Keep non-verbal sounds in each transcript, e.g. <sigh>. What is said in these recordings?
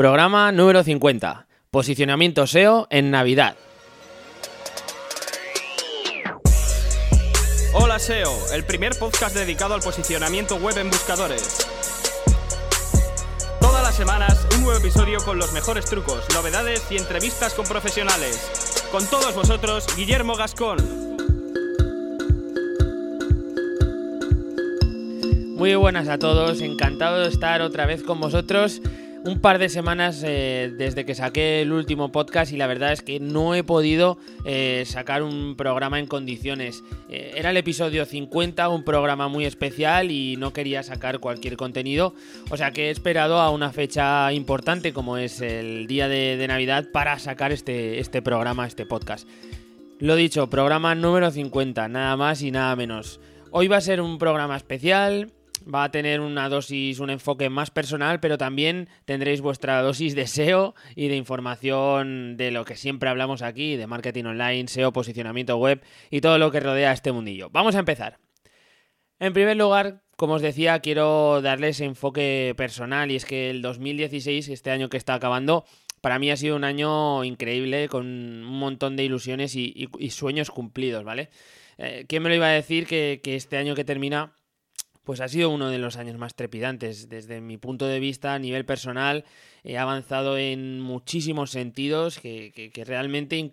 Programa número 50. Posicionamiento SEO en Navidad. Hola SEO, el primer podcast dedicado al posicionamiento web en buscadores. Todas las semanas un nuevo episodio con los mejores trucos, novedades y entrevistas con profesionales. Con todos vosotros, Guillermo Gascón. Muy buenas a todos, encantado de estar otra vez con vosotros. Un par de semanas eh, desde que saqué el último podcast y la verdad es que no he podido eh, sacar un programa en condiciones. Eh, era el episodio 50, un programa muy especial y no quería sacar cualquier contenido. O sea que he esperado a una fecha importante como es el día de, de Navidad para sacar este, este programa, este podcast. Lo dicho, programa número 50, nada más y nada menos. Hoy va a ser un programa especial, va a tener una dosis, un enfoque más personal, pero también tendréis vuestra dosis de SEO y de información de lo que siempre hablamos aquí, de marketing online, SEO, posicionamiento web y todo lo que rodea este mundillo. Vamos a empezar. En primer lugar, como os decía, quiero darles enfoque personal y es que el 2016, este año que está acabando, para mí ha sido un año increíble con un montón de ilusiones y, sueños cumplidos, ¿vale? Eh, ¿Quién me lo iba a decir que este año que termina pues ha sido uno de los años más trepidantes. Desde mi punto de vista, a nivel personal, he avanzado en muchísimos sentidos que, realmente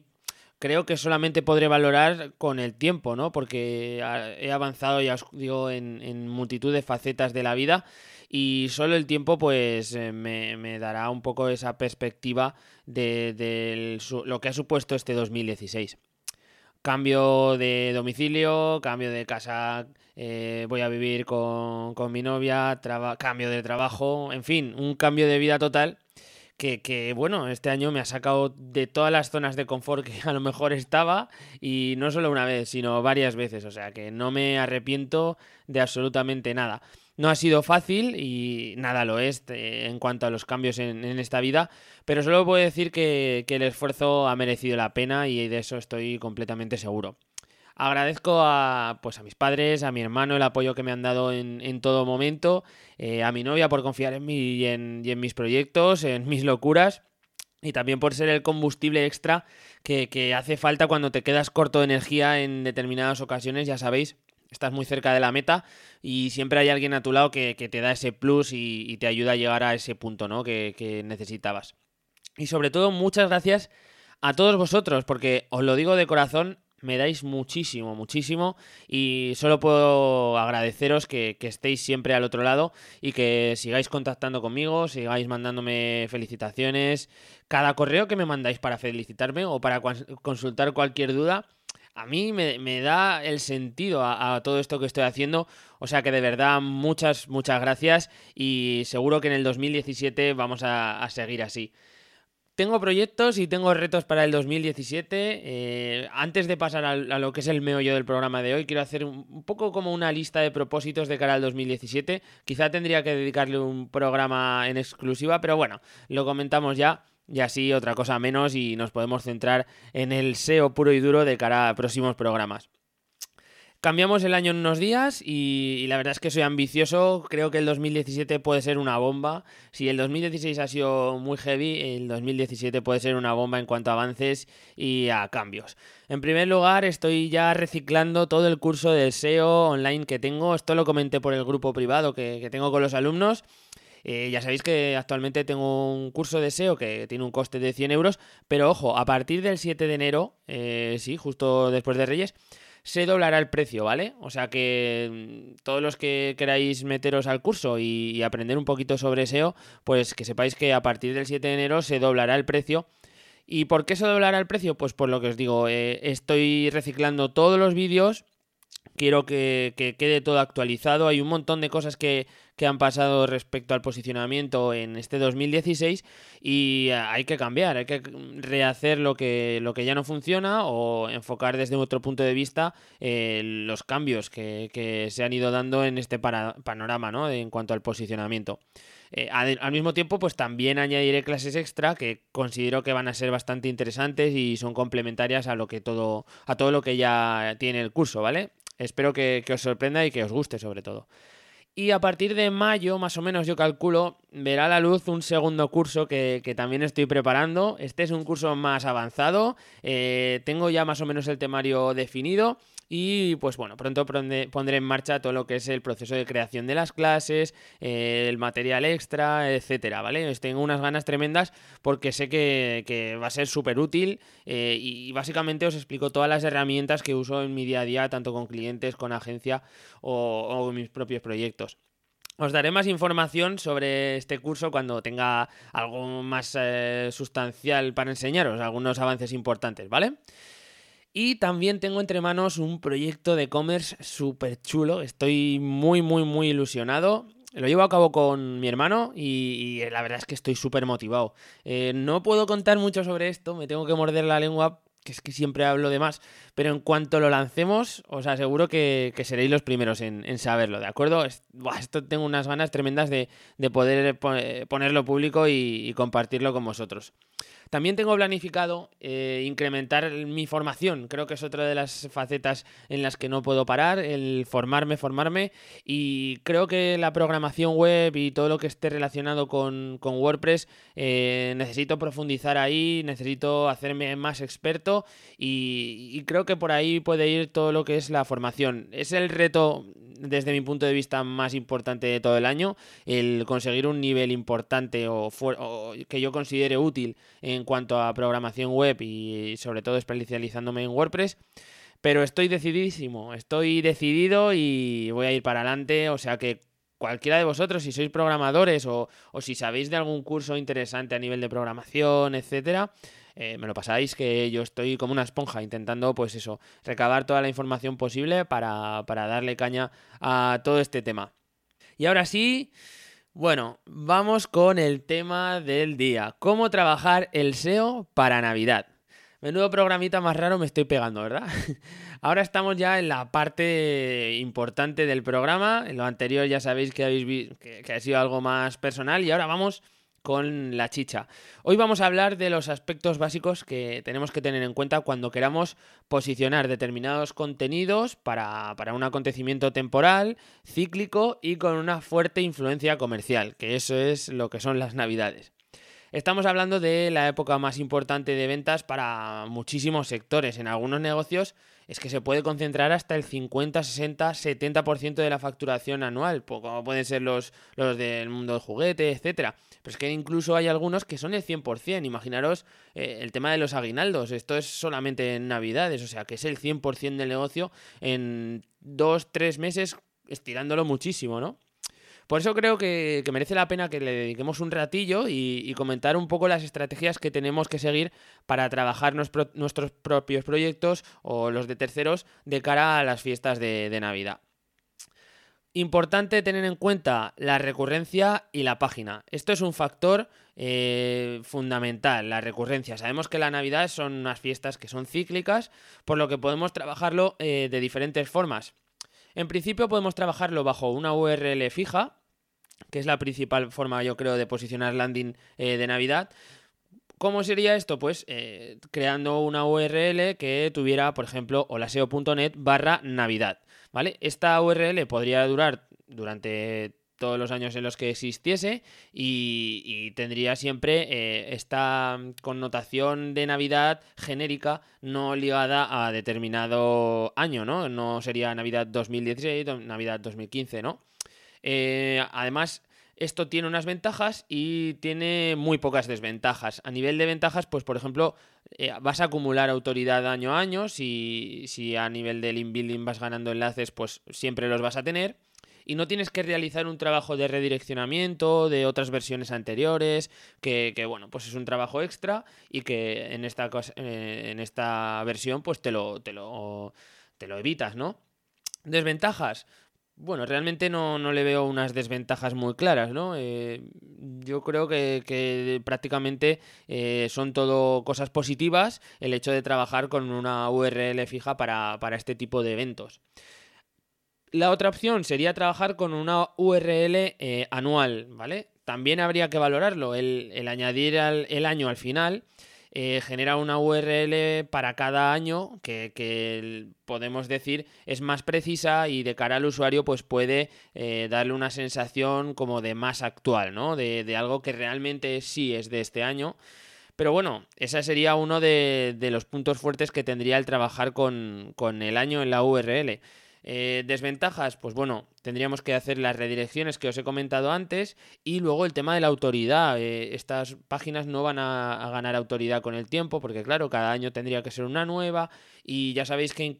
creo que solamente podré valorar con el tiempo, ¿no? Porque he avanzado, ya os digo, en, multitud de facetas de la vida y solo el tiempo pues eh, me, dará un poco esa perspectiva de, lo que ha supuesto este 2016 cambio de domicilio, cambio de casa, eh, voy a vivir con, mi novia, cambio de trabajo, en fin, un cambio de vida total que, que, bueno, este año me ha sacado de todas las zonas de confort que a lo mejor estaba y no solo una vez, sino varias veces, o sea que no me arrepiento de absolutamente nada. No ha sido fácil y nada lo es eh, en cuanto a los cambios en, esta vida, pero solo puedo decir que, el esfuerzo ha merecido la pena y de eso estoy completamente seguro. Agradezco a, pues a mis padres, a mi hermano el apoyo que me han dado en, todo momento, eh, a mi novia por confiar en mí y en, mis proyectos, en mis locuras y también por ser el combustible extra que, que, hace falta cuando te quedas corto de energía en determinadas ocasiones, ya sabéis, estás muy cerca de la meta y siempre hay alguien a tu lado que, te da ese plus y, te ayuda a llegar a ese punto ¿no? que, que necesitabas. Y sobre todo, muchas gracias a todos vosotros, porque os lo digo de corazón, me dais muchísimo, muchísimo y solo puedo agradeceros que, estéis siempre al otro lado y que sigáis contactando conmigo, sigáis mandándome felicitaciones. Cada correo que me mandáis para felicitarme o para consultar cualquier duda, a mí me, da el sentido a, todo esto que estoy haciendo. O sea que de verdad muchas, muchas gracias y seguro que en el 2017 vamos a, seguir así. Tengo proyectos y tengo retos para el 2017. Eh, antes de pasar a, lo que es el meollo del programa de hoy, quiero hacer un, poco como una lista de propósitos de cara al 2017. Quizá tendría que dedicarle un programa en exclusiva, pero bueno, lo comentamos ya y así otra cosa menos y nos podemos centrar en el SEO puro y duro de cara a próximos programas. Cambiamos el año en unos días y, la verdad es que soy ambicioso. Creo que el 2017 puede ser una bomba. Si el 2016 ha sido muy heavy, el 2017 puede ser una bomba en cuanto a avances y a cambios. En primer lugar, estoy ya reciclando todo el curso de SEO online que tengo. Esto lo comenté por el grupo privado que, tengo con los alumnos. Eh, ya sabéis que actualmente tengo un curso de SEO que tiene un coste de 100 euros, pero ojo, a partir del 7 de enero, eh, sí, justo después de Reyes, se doblará el precio, ¿vale? O sea que mm, todos los que queráis meteros al curso y, aprender un poquito sobre SEO, pues que sepáis que a partir del 7 de enero se doblará el precio. ¿Y por qué se doblará el precio? Pues por lo que os digo, eh, estoy reciclando todos los vídeos quiero que, quede todo actualizado. Hay un montón de cosas que, han pasado respecto al posicionamiento en este 2016 y hay que cambiar, hay que rehacer lo que, lo que ya no funciona o enfocar desde otro punto de vista eh, los cambios que, se han ido dando en este panorama ¿no? en cuanto al posicionamiento. Eh, al, mismo tiempo, pues también añadiré clases extra que considero que van a ser bastante interesantes y son complementarias a lo que todo, a todo lo que ya tiene el curso, ¿vale? Espero que, os sorprenda y que os guste sobre todo. Y a partir de mayo, más o menos, yo calculo, verá la luz un segundo curso que, también estoy preparando. Este es un curso más avanzado. Eh, tengo ya más o menos el temario definido. Y pues bueno, pronto pondré en marcha todo lo que es el proceso de creación de las clases, eh, el material extra, etcétera, ¿vale? Tengo unas ganas tremendas porque sé que, va a ser súper útil eh, y básicamente os explico todas las herramientas que uso en mi día a día, tanto con clientes, con agencia o, mis propios proyectos. Os daré más información sobre este curso cuando tenga algo más eh, sustancial para enseñaros, algunos avances importantes, ¿vale? Y también tengo entre manos un proyecto de e-commerce súper chulo. Estoy muy, muy, muy ilusionado. Lo llevo a cabo con mi hermano y, la verdad es que estoy súper motivado. Eh, no puedo contar mucho sobre esto, me tengo que morder la lengua que es que siempre hablo de más, pero en cuanto lo lancemos, os aseguro que, seréis los primeros en, saberlo, ¿de acuerdo? esto tengo unas ganas tremendas de, poder ponerlo público y compartirlo con vosotros. También tengo planificado eh, incrementar mi formación. Creo que es otra de las facetas en las que no puedo parar, el formarme, formarme. Y creo que la programación web y todo lo que esté relacionado con, WordPress, eh, necesito profundizar ahí, necesito hacerme más experto y, y creo que por ahí puede ir todo lo que es la formación. Es el reto desde mi punto de vista más importante de todo el año, el conseguir un nivel importante o, que yo considere útil en cuanto a programación web y sobre todo especializándome en WordPress. Pero estoy decididísimo, estoy decidido y voy a ir para adelante, o sea que cualquiera de vosotros, si sois programadores o, si sabéis de algún curso interesante a nivel de programación, etcétera, eh, me lo pasáis, que yo estoy como una esponja intentando, pues eso, recabar toda la información posible para, darle caña a todo este tema. Y ahora sí, bueno, vamos con el tema del día. ¿Cómo trabajar el SEO para Navidad? Menudo programita más raro me estoy pegando, ¿verdad? <laughs> Ahora estamos ya en la parte importante del programa. En lo anterior ya sabéis que habéis visto que ha sido algo más personal y ahora vamos con la chicha. Hoy vamos a hablar de los aspectos básicos que tenemos que tener en cuenta cuando queramos posicionar determinados contenidos para, un acontecimiento temporal, cíclico y con una fuerte influencia comercial, que eso es lo que son las navidades. Estamos hablando de la época más importante de ventas para muchísimos sectores. En algunos negocios es que se puede concentrar hasta el 50, 60, 70% de la facturación anual, como pueden ser los, los del mundo del juguete, etcétera. Pero es que incluso hay algunos que son el 100%. Imaginaros eh, el tema de los aguinaldos. Esto es solamente en Navidades, o sea que es el 100% del negocio en dos, tres meses, estirándolo muchísimo, ¿no? Por eso creo que, merece la pena que le dediquemos un ratillo y, comentar un poco las estrategias que tenemos que seguir para trabajar nuestros propios proyectos o los de terceros de cara a las fiestas de, Navidad. Importante tener en cuenta la recurrencia y la página. Esto es un factor eh, fundamental, la recurrencia. Sabemos que la Navidad son unas fiestas que son cíclicas, por lo que podemos trabajarlo eh, de diferentes formas. En principio podemos trabajarlo bajo una URL fija, que es la principal forma, yo creo, de posicionar landing eh, de Navidad. ¿Cómo sería esto? Pues eh, creando una URL que tuviera, por ejemplo, holaseo.net barra Navidad. ¿Vale? Esta URL podría durar durante todos los años en los que existiese y, tendría siempre eh, esta connotación de Navidad genérica no ligada a determinado año, ¿no? No sería Navidad 2016, Navidad 2015, ¿no? Eh, además, esto tiene unas ventajas y tiene muy pocas desventajas. A nivel de ventajas, pues por ejemplo, eh, vas a acumular autoridad año a año. Si, si a nivel del inbuilding vas ganando enlaces, pues siempre los vas a tener y no tienes que realizar un trabajo de redireccionamiento de otras versiones anteriores, que, bueno, pues es un trabajo extra y que en esta, eh, en esta versión pues te lo, te lo, te lo evitas, ¿no? Desventajas. Bueno, realmente no, le veo unas desventajas muy claras, ¿no? Eh, yo creo que, prácticamente eh, son todo cosas positivas el hecho de trabajar con una URL fija para, para este tipo de eventos. La otra opción sería trabajar con una URL eh, anual, ¿vale? También habría que valorarlo, el, añadir el año al final eh, genera una URL para cada año que, podemos decir es más precisa y de cara al usuario pues puede eh, darle una sensación como de más actual, ¿no? De, de algo que realmente sí es de este año. Pero bueno, ese sería uno de, los puntos fuertes que tendría el trabajar con, con el año en la URL. Eh, desventajas, pues bueno, tendríamos que hacer las redirecciones que os he comentado antes y luego el tema de la autoridad. Eh, estas páginas no van a, ganar autoridad con el tiempo porque claro, cada año tendría que ser una nueva y ya sabéis que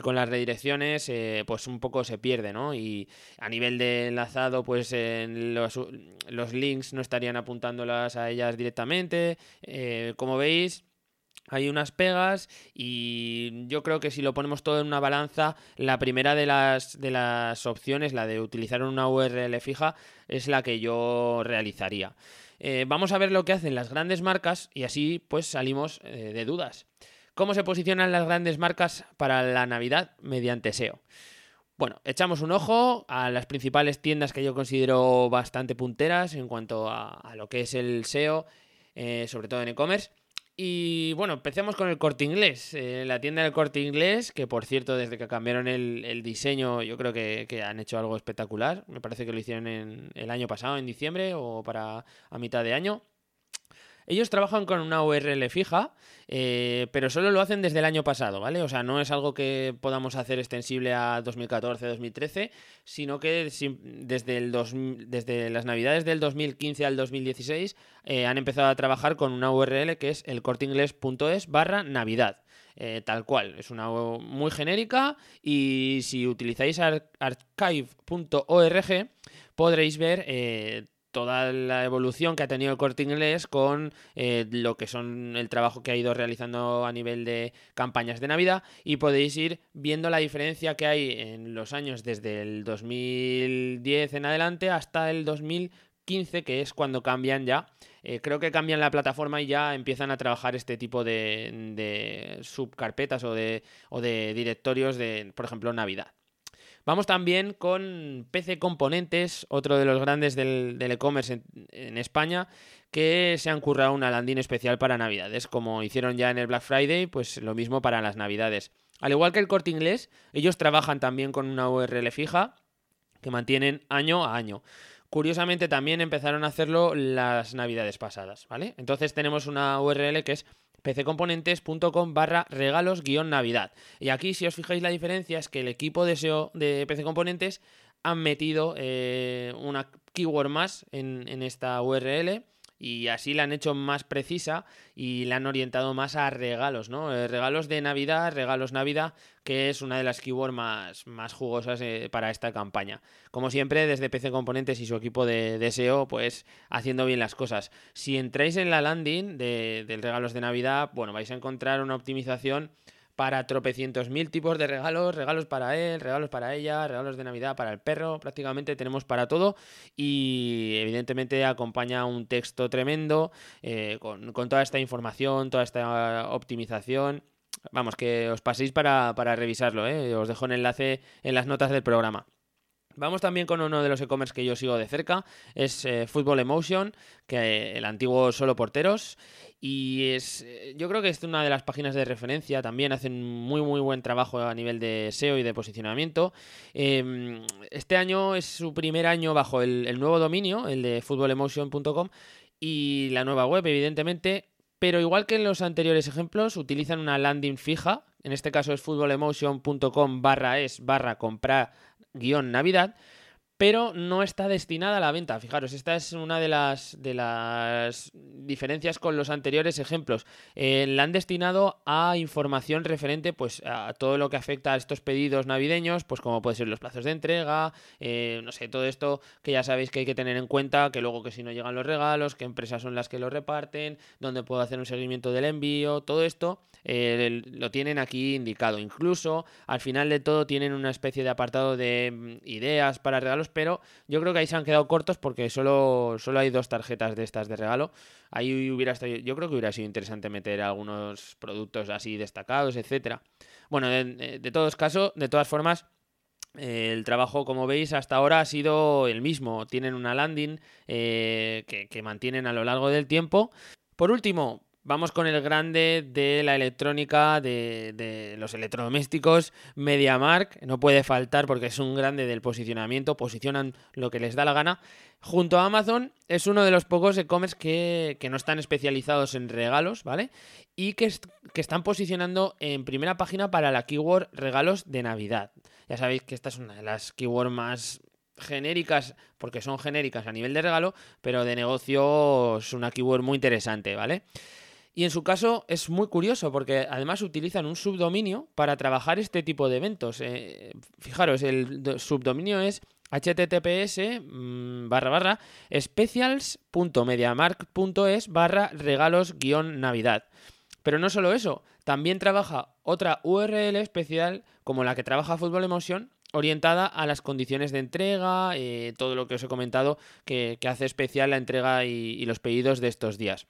con las redirecciones eh, pues un poco se pierde, ¿no? Y a nivel de enlazado pues los, los, links no estarían apuntándolas a ellas directamente. como veis, hay unas pegas y yo creo que si lo ponemos todo en una balanza, la primera de las, de las opciones, la de utilizar una URL fija, es la que yo realizaría. Eh, vamos a ver lo que hacen las grandes marcas y así pues salimos eh, de dudas. ¿Cómo se posicionan las grandes marcas para la Navidad mediante SEO? Bueno, echamos un ojo a las principales tiendas que yo considero bastante punteras en cuanto a, lo que es el SEO, eh, sobre todo en e-commerce. Y bueno, empecemos con el corte inglés. Eh, la tienda del corte inglés, que por cierto, desde que cambiaron el, diseño, yo creo que, que, han hecho algo espectacular. Me parece que lo hicieron en, el año pasado, en diciembre, o para a mitad de año. Ellos trabajan con una URL fija, eh, pero solo lo hacen desde el año pasado, ¿vale? O sea, no es algo que podamos hacer extensible a 2014-2013, sino que desde, desde las navidades del 2015 al 2016 eh, han empezado a trabajar con una URL que es elcorteingles.es barra navidad. Eh, tal cual, es una muy genérica y si utilizáis archive.org podréis ver toda la evolución que ha tenido el corte inglés con eh, lo que son el trabajo que ha ido realizando a nivel de campañas de Navidad y podéis ir viendo la diferencia que hay en los años desde el 2010 en adelante hasta el 2015 que es cuando cambian ya. Eh, creo que cambian la plataforma y ya empiezan a trabajar este tipo de, subcarpetas o de, o de directorios de, por ejemplo, Navidad. Vamos también con PC Componentes, otro de los grandes del e-commerce en, España, que se han currado una landing especial para Navidades, como hicieron ya en el Black Friday, pues lo mismo para las Navidades. Al igual que el corte inglés, ellos trabajan también con una URL fija que mantienen año a año. Curiosamente también empezaron a hacerlo las navidades pasadas, ¿vale? Entonces tenemos una URL que es pccomponentes.com barra regalos guion navidad. Y aquí si os fijáis la diferencia es que el equipo de SEO de PC Componentes han metido eh, una keyword más en, en esta URL y así la han hecho más precisa y la han orientado más a regalos, ¿no? Eh, regalos de Navidad, regalos Navidad, que es una de las keywords más, más jugosas eh, para esta campaña. Como siempre, desde PC Componentes y su equipo de, de SEO, pues haciendo bien las cosas. Si entráis en la landing de, del regalos de Navidad, bueno, vais a encontrar una optimización para tropecientos mil tipos de regalos, regalos para él, regalos para ella, regalos de Navidad para el perro, prácticamente tenemos para todo y evidentemente acompaña un texto tremendo eh, con, toda esta información, toda esta optimización. Vamos, que os paséis para, revisarlo, ¿eh? os dejo un enlace en las notas del programa. Vamos también con uno de los e-commerce que yo sigo de cerca, es eh, Football Emotion, que el antiguo solo porteros. Y es, eh, yo creo que es una de las páginas de referencia, también hacen muy muy buen trabajo a nivel de SEO y de posicionamiento. Em, este año es su primer año bajo el, nuevo dominio, el de footballemotion.com, y la nueva web, evidentemente. Pero igual que en los anteriores ejemplos, utilizan una landing fija, en este caso es footballemotion.com barra es barra comprar guion Navidad, pero no está destinada a la venta. Fijaros, esta es una de las, de las diferencias con los anteriores ejemplos. Eh, la han destinado a información referente pues, a todo lo que afecta a estos pedidos navideños, pues como pueden ser los plazos de entrega, eh, no sé, todo esto que ya sabéis que hay que tener en cuenta, que luego que si no llegan los regalos, qué empresas son las que lo reparten, dónde puedo hacer un seguimiento del envío, todo esto eh, lo tienen aquí indicado. Incluso al final de todo tienen una especie de apartado de mm, ideas para regalos, pero yo creo que ahí se han quedado cortos porque solo, solo hay dos tarjetas de estas de regalo. Ahí hubiera estado, yo creo que hubiera sido interesante meter algunos productos así destacados, etcétera. Bueno, de, todos casos, de todas formas, el trabajo, como veis, hasta ahora ha sido el mismo. Tienen una landing eh, que, que mantienen a lo largo del tiempo. Por último, Vamos con el grande de la electrónica, de, los electrodomésticos, MediaMark. No puede faltar porque es un grande del posicionamiento, posicionan lo que les da la gana. Junto a Amazon es uno de los pocos e-commerce que, no están especializados en regalos, ¿vale? Y que, que están posicionando en primera página para la keyword regalos de Navidad. Ya sabéis que esta es una de las keywords más genéricas, porque son genéricas a nivel de regalo, pero de negocio es una keyword muy interesante, ¿vale? Y en su caso es muy curioso porque además utilizan un subdominio para trabajar este tipo de eventos. Eh, fijaros, el subdominio es https mm, barra barra specials.mediamark.es barra regalos guion navidad. Pero no solo eso, también trabaja otra URL especial como la que trabaja Fútbol Emotion orientada a las condiciones de entrega, eh, todo lo que os he comentado que, hace especial la entrega y los pedidos de estos días.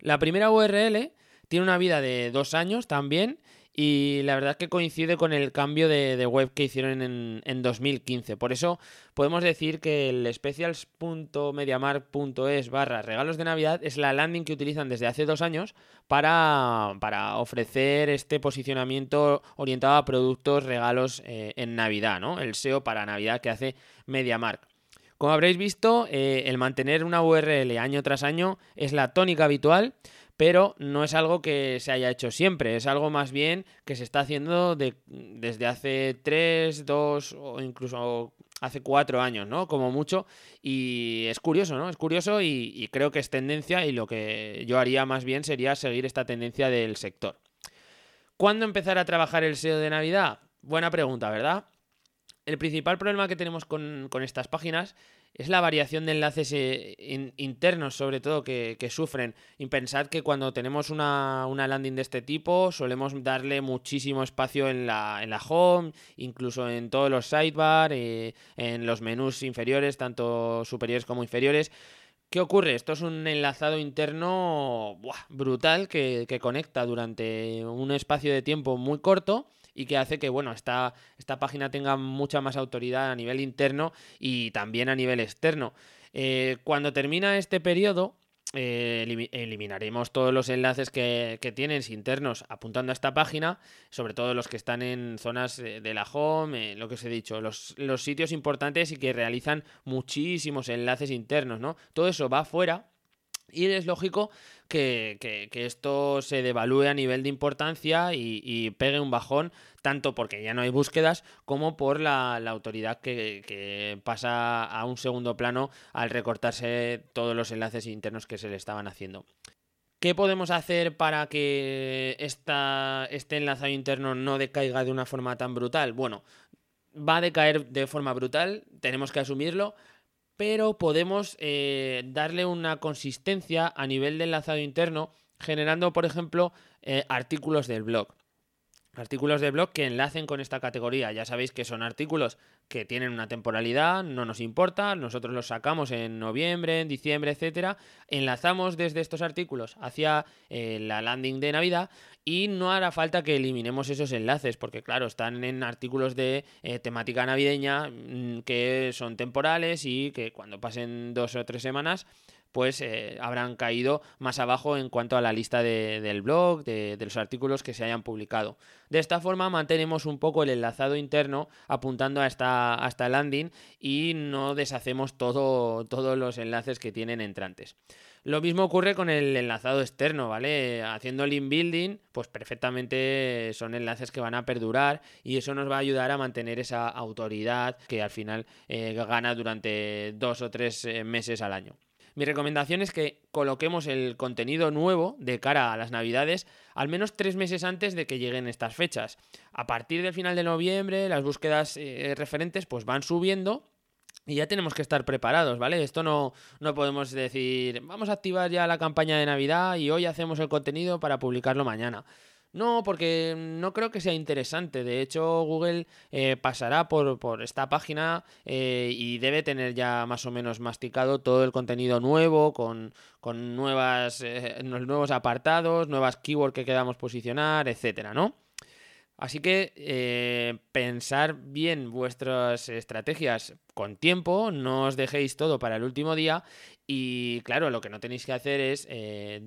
La primera URL tiene una vida de dos años también y la verdad que coincide con el cambio de, web que hicieron en, 2015. Por eso podemos decir que el specials.mediamark.es barra regalos de Navidad es la landing que utilizan desde hace dos años para, ofrecer este posicionamiento orientado a productos, regalos eh, en Navidad, ¿no? El SEO para Navidad que hace MediaMark. Como habréis visto, eh, el mantener una URL año tras año es la tónica habitual, pero no es algo que se haya hecho siempre, es algo más bien que se está haciendo desde hace 3, 2 o incluso hace 4 años, ¿no? Como mucho. Y es curioso, ¿no? Es curioso y, y creo que es tendencia y lo que yo haría más bien sería seguir esta tendencia del sector. ¿Cuándo empezar a trabajar el SEO de Navidad? Buena pregunta, ¿verdad? El principal problema que tenemos con, estas páginas es la variación de enlaces eh, internos, sobre todo, que, sufren. Y pensad que cuando tenemos una, landing de este tipo, solemos darle muchísimo espacio en la, en la home, incluso en todos los sidebar, eh, en los menús inferiores, tanto superiores como inferiores. ¿Qué ocurre? Esto es un enlazado interno brutal que conecta durante un espacio de tiempo muy corto y que hace que, bueno, esta, esta página tenga mucha más autoridad a nivel interno y también a nivel externo. Eh, cuando termina este periodo, eh, eliminaremos todos los enlaces que, que, tienes internos apuntando a esta página, sobre todo los que están en zonas de la home, eh, lo que os he dicho, los, los, sitios importantes y que realizan muchísimos enlaces internos, ¿no? Todo eso va fuera y es lógico que, esto se devalúe a nivel de importancia y, pegue un bajón, tanto porque ya no hay búsquedas como por la, autoridad que, pasa a un segundo plano al recortarse todos los enlaces internos que se le estaban haciendo. ¿Qué podemos hacer para que esta, este enlazado interno no decaiga de una forma tan brutal? Bueno, va a decaer de forma brutal, tenemos que asumirlo, pero podemos eh, darle una consistencia a nivel de enlazado interno generando, por ejemplo, eh, artículos del blog. Artículos de blog que enlacen con esta categoría. Ya sabéis que son artículos que tienen una temporalidad, no nos importa, nosotros los sacamos en noviembre, en diciembre, etcétera. Enlazamos desde estos artículos hacia eh, la landing de Navidad y no hará falta que eliminemos esos enlaces, porque claro, están en artículos de eh, temática navideña mm, que son temporales y que cuando pasen dos o tres semanas pues eh, habrán caído más abajo en cuanto a la lista del blog, de, los artículos que se hayan publicado. De esta forma mantenemos un poco el enlazado interno apuntando a esta, esta landing y no deshacemos todo, todos los enlaces que tienen entrantes. Lo mismo ocurre con el enlazado externo, ¿vale? Haciendo link building, pues perfectamente son enlaces que van a perdurar y eso nos va a ayudar a mantener esa autoridad que al final eh, gana durante dos o tres eh, meses al año. Mi recomendación es que coloquemos el contenido nuevo de cara a las navidades al menos tres meses antes de que lleguen estas fechas. A partir del final de noviembre las búsquedas eh, referentes pues van subiendo y ya tenemos que estar preparados, ¿vale? Esto no, no podemos decir, vamos a activar ya la campaña de Navidad y hoy hacemos el contenido para publicarlo mañana. No, porque no creo que sea interesante. De hecho, Google eh, pasará por, esta página eh, y debe tener ya más o menos masticado todo el contenido nuevo, con, nuevas, eh, nuevos apartados, nuevas keywords que queramos posicionar, etcétera, ¿no? Así que eh, pensar bien vuestras estrategias con tiempo, no os dejéis todo para el último día y claro, lo que no tenéis que hacer es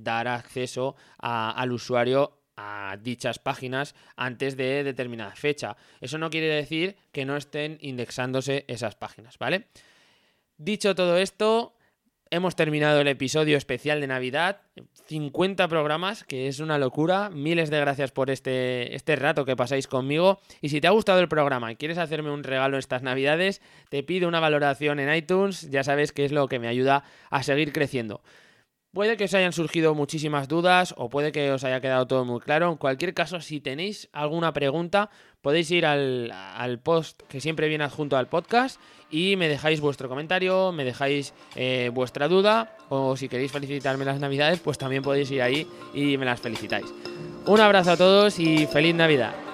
dar acceso al usuario dichas páginas antes de determinada fecha. Eso no quiere decir que no estén indexándose esas páginas, ¿vale? Dicho todo esto, hemos terminado el episodio especial de Navidad. 50 programas, que es una locura. Miles de gracias por este, este rato que pasáis conmigo. Y si te ha gustado el programa y quieres hacerme un regalo estas Navidades, te pido una valoración en iTunes. Ya sabes que es lo que me ayuda a seguir creciendo. Puede que os hayan surgido muchísimas dudas o puede que os haya quedado todo muy claro. En cualquier caso, si tenéis alguna pregunta, podéis ir al, post que siempre viene adjunto al podcast y me dejáis vuestro comentario, me dejáis eh, vuestra duda o si queréis felicitarme las navidades, pues también podéis ir ahí y me las felicitáis. Un abrazo a todos y feliz Navidad.